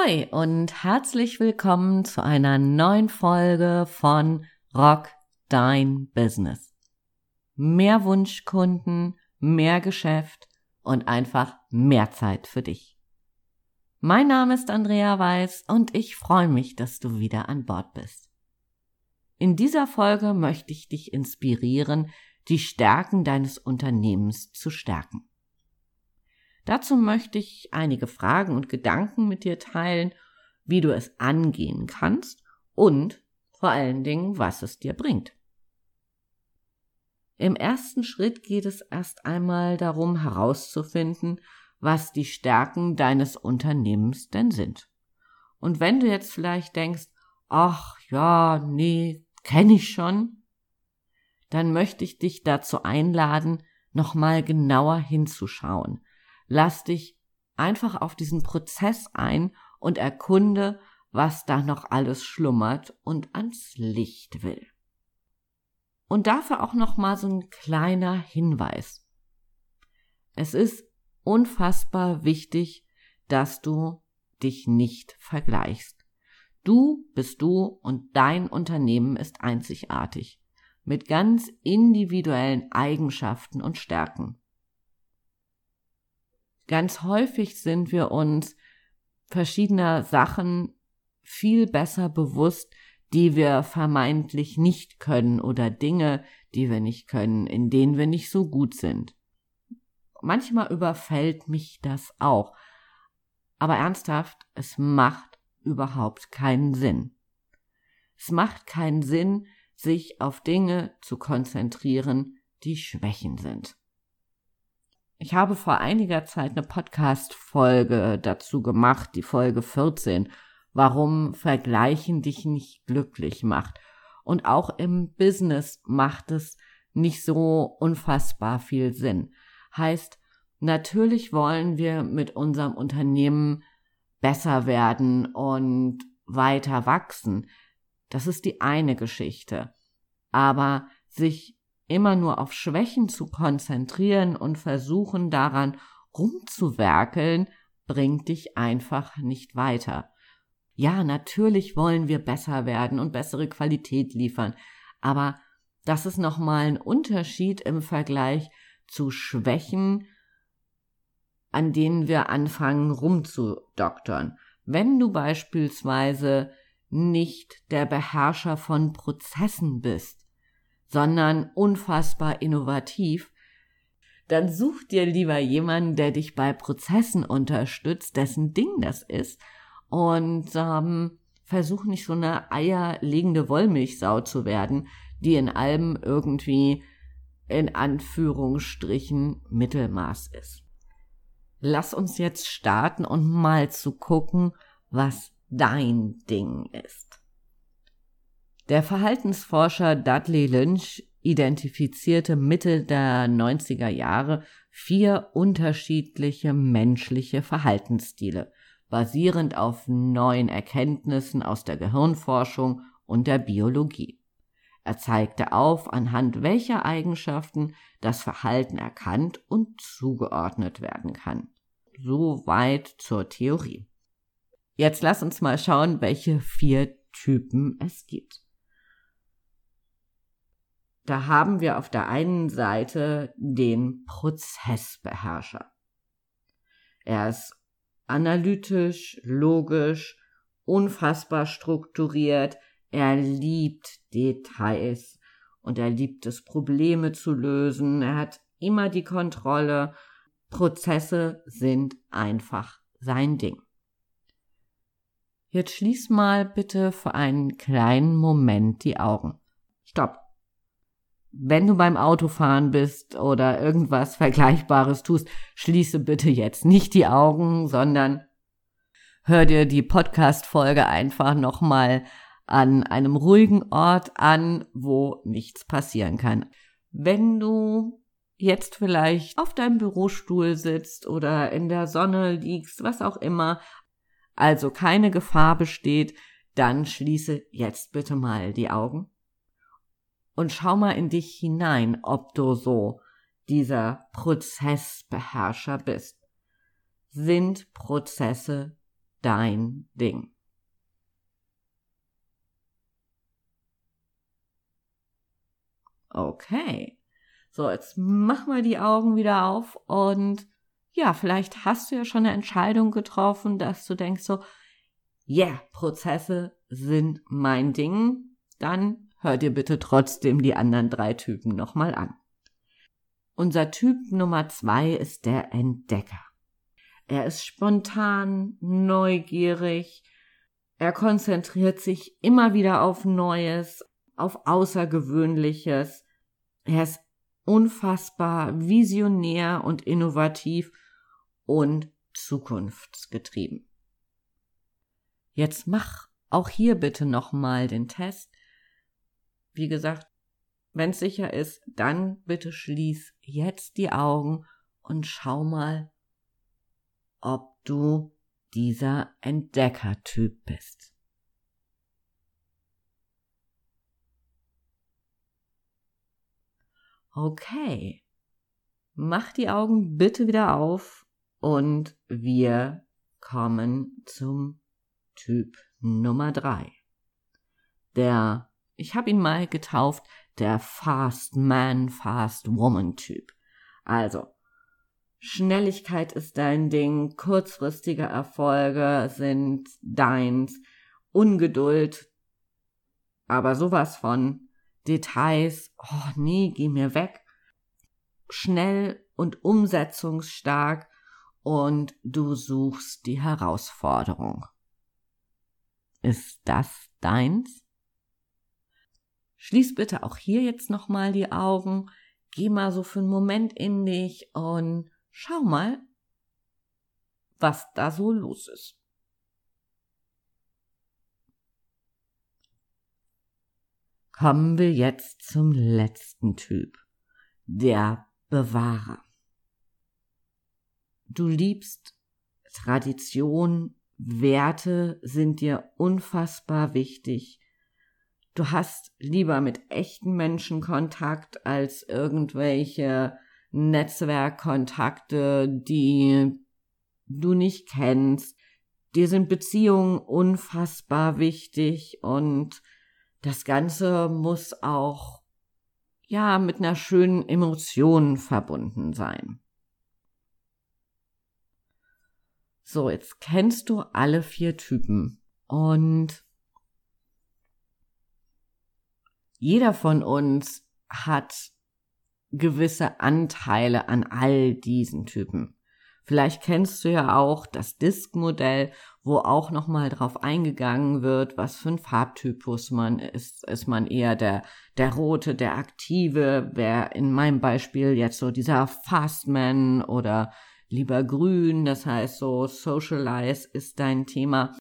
Ahoi und herzlich willkommen zu einer neuen Folge von Rock Dein Business. Mehr Wunschkunden, mehr Geschäft und einfach mehr Zeit für dich. Mein Name ist Andrea Weiß und ich freue mich, dass du wieder an Bord bist. In dieser Folge möchte ich dich inspirieren, die Stärken deines Unternehmens zu stärken. Dazu möchte ich einige Fragen und Gedanken mit dir teilen, wie du es angehen kannst und vor allen Dingen, was es dir bringt. Im ersten Schritt geht es erst einmal darum herauszufinden, was die Stärken deines Unternehmens denn sind. Und wenn du jetzt vielleicht denkst, ach ja, nee, kenne ich schon, dann möchte ich dich dazu einladen, nochmal genauer hinzuschauen, Lass dich einfach auf diesen Prozess ein und erkunde, was da noch alles schlummert und ans Licht will. Und dafür auch noch mal so ein kleiner Hinweis. Es ist unfassbar wichtig, dass du dich nicht vergleichst. Du bist du und dein Unternehmen ist einzigartig mit ganz individuellen Eigenschaften und Stärken. Ganz häufig sind wir uns verschiedener Sachen viel besser bewusst, die wir vermeintlich nicht können oder Dinge, die wir nicht können, in denen wir nicht so gut sind. Manchmal überfällt mich das auch. Aber ernsthaft, es macht überhaupt keinen Sinn. Es macht keinen Sinn, sich auf Dinge zu konzentrieren, die Schwächen sind. Ich habe vor einiger Zeit eine Podcast-Folge dazu gemacht, die Folge 14, warum Vergleichen dich nicht glücklich macht. Und auch im Business macht es nicht so unfassbar viel Sinn. Heißt, natürlich wollen wir mit unserem Unternehmen besser werden und weiter wachsen. Das ist die eine Geschichte. Aber sich immer nur auf Schwächen zu konzentrieren und versuchen daran rumzuwerkeln, bringt dich einfach nicht weiter. Ja, natürlich wollen wir besser werden und bessere Qualität liefern, aber das ist nochmal ein Unterschied im Vergleich zu Schwächen, an denen wir anfangen rumzudoktern. Wenn du beispielsweise nicht der Beherrscher von Prozessen bist, sondern unfassbar innovativ, dann such dir lieber jemanden, der dich bei Prozessen unterstützt, dessen Ding das ist und ähm, versuch nicht so eine eierlegende Wollmilchsau zu werden, die in allem irgendwie in Anführungsstrichen Mittelmaß ist. Lass uns jetzt starten und mal zu gucken, was dein Ding ist. Der Verhaltensforscher Dudley Lynch identifizierte Mitte der 90er Jahre vier unterschiedliche menschliche Verhaltensstile, basierend auf neuen Erkenntnissen aus der Gehirnforschung und der Biologie. Er zeigte auf, anhand welcher Eigenschaften das Verhalten erkannt und zugeordnet werden kann. Soweit zur Theorie. Jetzt lass uns mal schauen, welche vier Typen es gibt. Da haben wir auf der einen Seite den Prozessbeherrscher. Er ist analytisch, logisch, unfassbar strukturiert, er liebt Details und er liebt es, Probleme zu lösen, er hat immer die Kontrolle, Prozesse sind einfach sein Ding. Jetzt schließ mal bitte für einen kleinen Moment die Augen. Stopp wenn du beim Autofahren bist oder irgendwas Vergleichbares tust, schließe bitte jetzt nicht die Augen, sondern hör dir die Podcast-Folge einfach nochmal an einem ruhigen Ort an, wo nichts passieren kann. Wenn du jetzt vielleicht auf deinem Bürostuhl sitzt oder in der Sonne liegst, was auch immer, also keine Gefahr besteht, dann schließe jetzt bitte mal die Augen und schau mal in dich hinein, ob du so dieser Prozessbeherrscher bist. Sind Prozesse dein Ding. Okay. So, jetzt mach mal die Augen wieder auf und ja, vielleicht hast du ja schon eine Entscheidung getroffen, dass du denkst so, yeah, Prozesse sind mein Ding. Dann hör dir bitte trotzdem die anderen drei Typen nochmal an. Unser Typ Nummer zwei ist der Entdecker. Er ist spontan, neugierig, er konzentriert sich immer wieder auf Neues, auf Außergewöhnliches. Er ist unfassbar visionär und innovativ und zukunftsgetrieben. Jetzt mach auch hier bitte nochmal den Test. Wie gesagt, wenn es sicher ist, dann bitte schließ jetzt die Augen und schau mal, ob du dieser Entdeckertyp bist. Okay. Mach die Augen bitte wieder auf und wir kommen zum Typ Nummer drei. Der, ich habe ihn mal getauft, der Fast Man, Fast Woman Typ. Also, Schnelligkeit ist dein Ding, kurzfristige Erfolge sind deins, Ungeduld, aber sowas von Details, oh nee, geh mir weg. Schnell und umsetzungsstark und du suchst die Herausforderung. Ist das deins? Schließ bitte auch hier jetzt nochmal die Augen, geh mal so für einen Moment in dich und schau mal, was da so los ist. Kommen wir jetzt zum letzten Typ, der Bewahrer. Du liebst Tradition, Werte sind dir unfassbar wichtig. Du hast lieber mit echten Menschen Kontakt als irgendwelche Netzwerkkontakte, die du nicht kennst. Dir sind Beziehungen unfassbar wichtig und das Ganze muss auch ja mit einer schönen Emotion verbunden sein. So, jetzt kennst du alle vier Typen und jeder von uns hat gewisse Anteile an all diesen Typen. Vielleicht kennst du ja auch das Disk-Modell, wo auch nochmal drauf eingegangen wird, was für ein Farbtypus man ist. Ist man eher der, der rote, der aktive, wer in meinem Beispiel jetzt so dieser Fastman oder lieber grün, das heißt so Socialize ist dein Thema.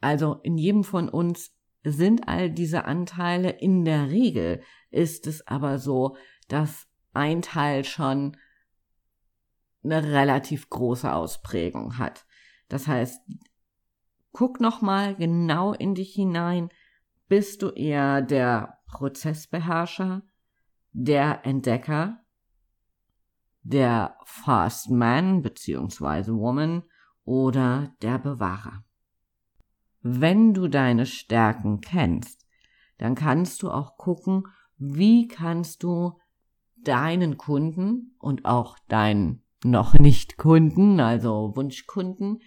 Also in jedem von uns sind all diese Anteile. In der Regel ist es aber so, dass ein Teil schon eine relativ große Ausprägung hat. Das heißt, guck noch mal genau in dich hinein. Bist du eher der Prozessbeherrscher, der Entdecker, der Fast Man bzw. Woman oder der Bewahrer? Wenn du deine Stärken kennst, dann kannst du auch gucken, wie kannst du deinen Kunden und auch deinen noch nicht Kunden, also Wunschkunden,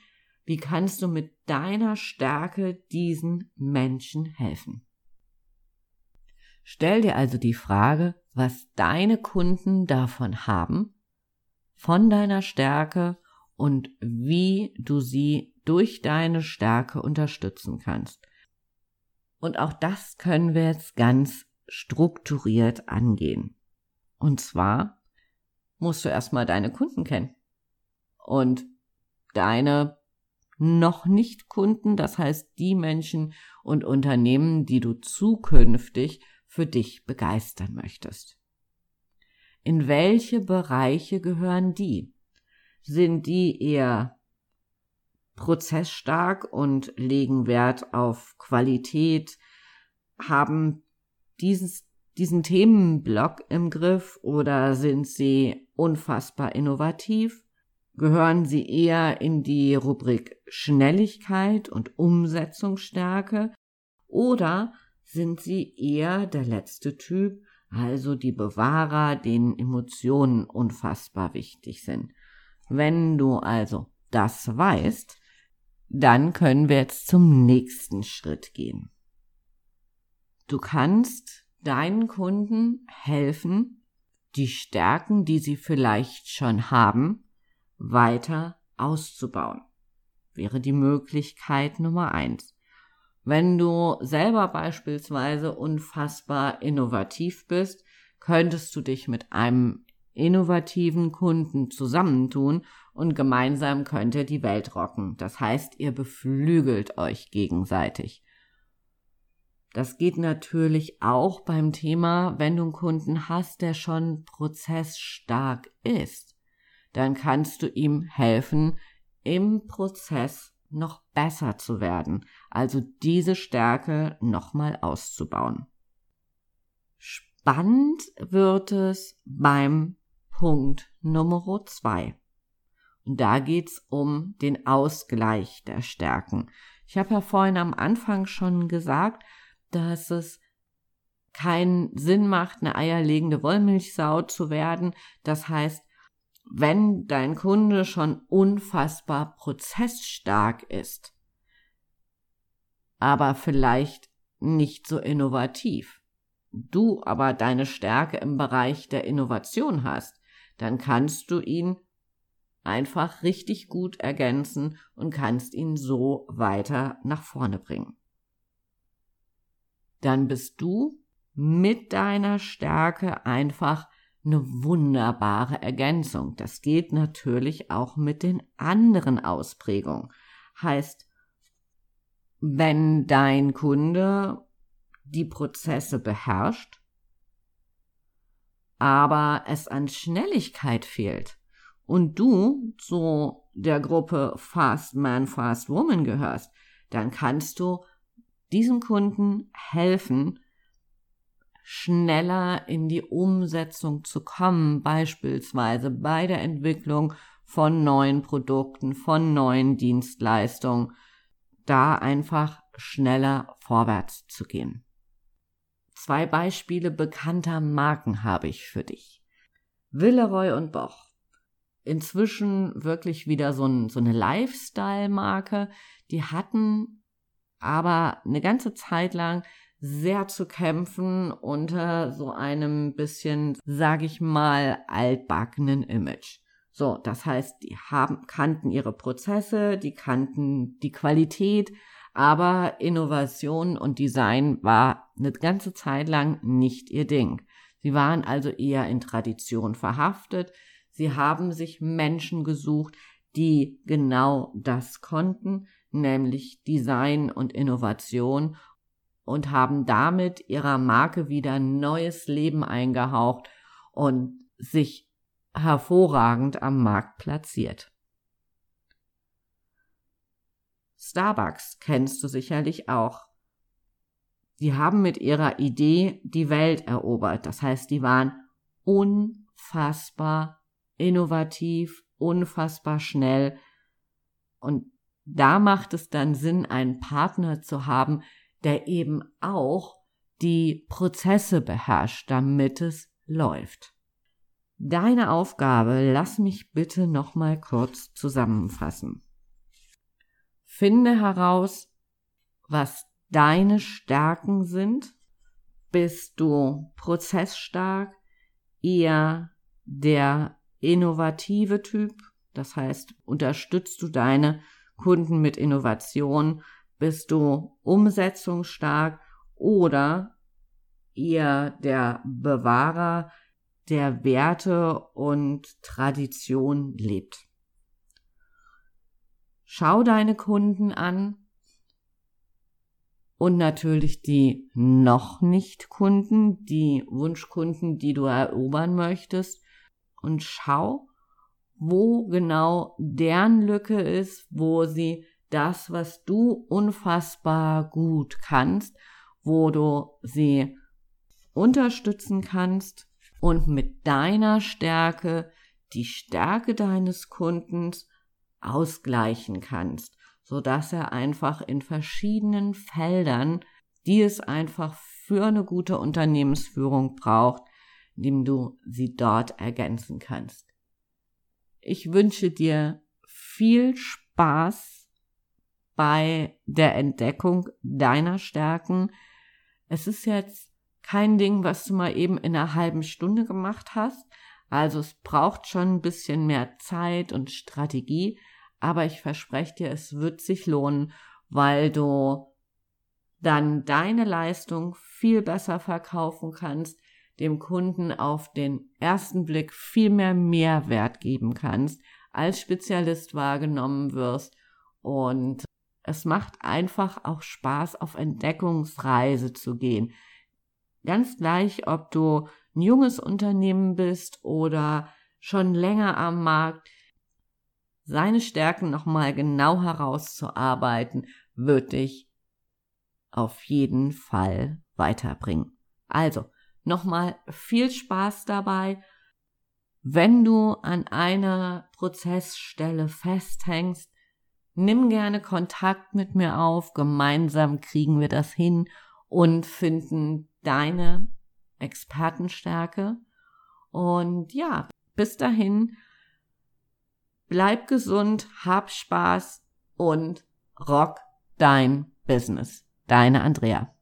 wie kannst du mit deiner Stärke diesen Menschen helfen? Stell dir also die Frage, was deine Kunden davon haben, von deiner Stärke und wie du sie durch deine Stärke unterstützen kannst. Und auch das können wir jetzt ganz strukturiert angehen. Und zwar musst du erstmal deine Kunden kennen. Und deine noch nicht Kunden, das heißt die Menschen und Unternehmen, die du zukünftig für dich begeistern möchtest. In welche Bereiche gehören die? Sind die eher prozessstark und legen Wert auf Qualität, haben dieses diesen Themenblock im Griff oder sind sie unfassbar innovativ? Gehören sie eher in die Rubrik Schnelligkeit und Umsetzungsstärke oder sind sie eher der letzte Typ, also die Bewahrer, denen Emotionen unfassbar wichtig sind? Wenn du also das weißt, dann können wir jetzt zum nächsten Schritt gehen. Du kannst deinen Kunden helfen, die Stärken, die sie vielleicht schon haben, weiter auszubauen. Wäre die Möglichkeit Nummer eins. Wenn du selber beispielsweise unfassbar innovativ bist, könntest du dich mit einem innovativen Kunden zusammentun und gemeinsam könnt ihr die Welt rocken. Das heißt, ihr beflügelt euch gegenseitig. Das geht natürlich auch beim Thema, wenn du einen Kunden hast, der schon prozessstark ist dann kannst du ihm helfen, im Prozess noch besser zu werden, also diese Stärke nochmal auszubauen. Spannend wird es beim Punkt Nummer zwei. Und da geht's um den Ausgleich der Stärken. Ich habe ja vorhin am Anfang schon gesagt, dass es keinen Sinn macht, eine eierlegende Wollmilchsau zu werden. Das heißt, wenn dein Kunde schon unfassbar prozessstark ist, aber vielleicht nicht so innovativ, du aber deine Stärke im Bereich der Innovation hast, dann kannst du ihn einfach richtig gut ergänzen und kannst ihn so weiter nach vorne bringen. Dann bist du mit deiner Stärke einfach eine wunderbare Ergänzung. Das geht natürlich auch mit den anderen Ausprägungen. Heißt, wenn dein Kunde die Prozesse beherrscht, aber es an Schnelligkeit fehlt und du zu der Gruppe Fast Man, Fast Woman gehörst, dann kannst du diesem Kunden helfen, schneller in die Umsetzung zu kommen, beispielsweise bei der Entwicklung von neuen Produkten, von neuen Dienstleistungen, da einfach schneller vorwärts zu gehen. Zwei Beispiele bekannter Marken habe ich für dich. Villeroy und Boch. Inzwischen wirklich wieder so, ein, so eine Lifestyle-Marke. Die hatten aber eine ganze Zeit lang sehr zu kämpfen unter so einem bisschen, sag ich mal, altbackenen Image. So, das heißt, die haben, kannten ihre Prozesse, die kannten die Qualität, aber Innovation und Design war eine ganze Zeit lang nicht ihr Ding. Sie waren also eher in Tradition verhaftet. Sie haben sich Menschen gesucht, die genau das konnten, nämlich Design und Innovation und haben damit ihrer Marke wieder neues Leben eingehaucht und sich hervorragend am Markt platziert. Starbucks kennst du sicherlich auch. Die haben mit ihrer Idee die Welt erobert. Das heißt, die waren unfassbar innovativ, unfassbar schnell. Und da macht es dann Sinn, einen Partner zu haben, der eben auch die Prozesse beherrscht, damit es läuft. Deine Aufgabe, lass mich bitte nochmal kurz zusammenfassen. Finde heraus, was deine Stärken sind. Bist du prozessstark, eher der innovative Typ? Das heißt, unterstützt du deine Kunden mit Innovation? Bist du umsetzungsstark oder eher der Bewahrer der Werte und Tradition lebt? Schau deine Kunden an. Und natürlich die noch nicht Kunden, die Wunschkunden, die du erobern möchtest. Und schau, wo genau deren Lücke ist, wo sie das, was du unfassbar gut kannst, wo du sie unterstützen kannst. Und mit deiner Stärke die Stärke deines Kundens ausgleichen kannst, so dass er einfach in verschiedenen Feldern, die es einfach für eine gute Unternehmensführung braucht, indem du sie dort ergänzen kannst. Ich wünsche dir viel Spaß bei der Entdeckung deiner Stärken. Es ist jetzt kein Ding, was du mal eben in einer halben Stunde gemacht hast. Also es braucht schon ein bisschen mehr Zeit und Strategie, aber ich verspreche dir, es wird sich lohnen, weil du dann deine Leistung viel besser verkaufen kannst, dem Kunden auf den ersten Blick viel mehr Mehrwert geben kannst, als Spezialist wahrgenommen wirst und es macht einfach auch Spaß, auf Entdeckungsreise zu gehen. Ganz gleich, ob du ein junges Unternehmen bist oder schon länger am Markt, seine Stärken nochmal genau herauszuarbeiten, wird dich auf jeden Fall weiterbringen. Also, nochmal viel Spaß dabei. Wenn du an einer Prozessstelle festhängst, nimm gerne Kontakt mit mir auf. Gemeinsam kriegen wir das hin und finden deine Expertenstärke. Und ja, bis dahin, bleib gesund, hab Spaß und rock dein Business. Deine Andrea.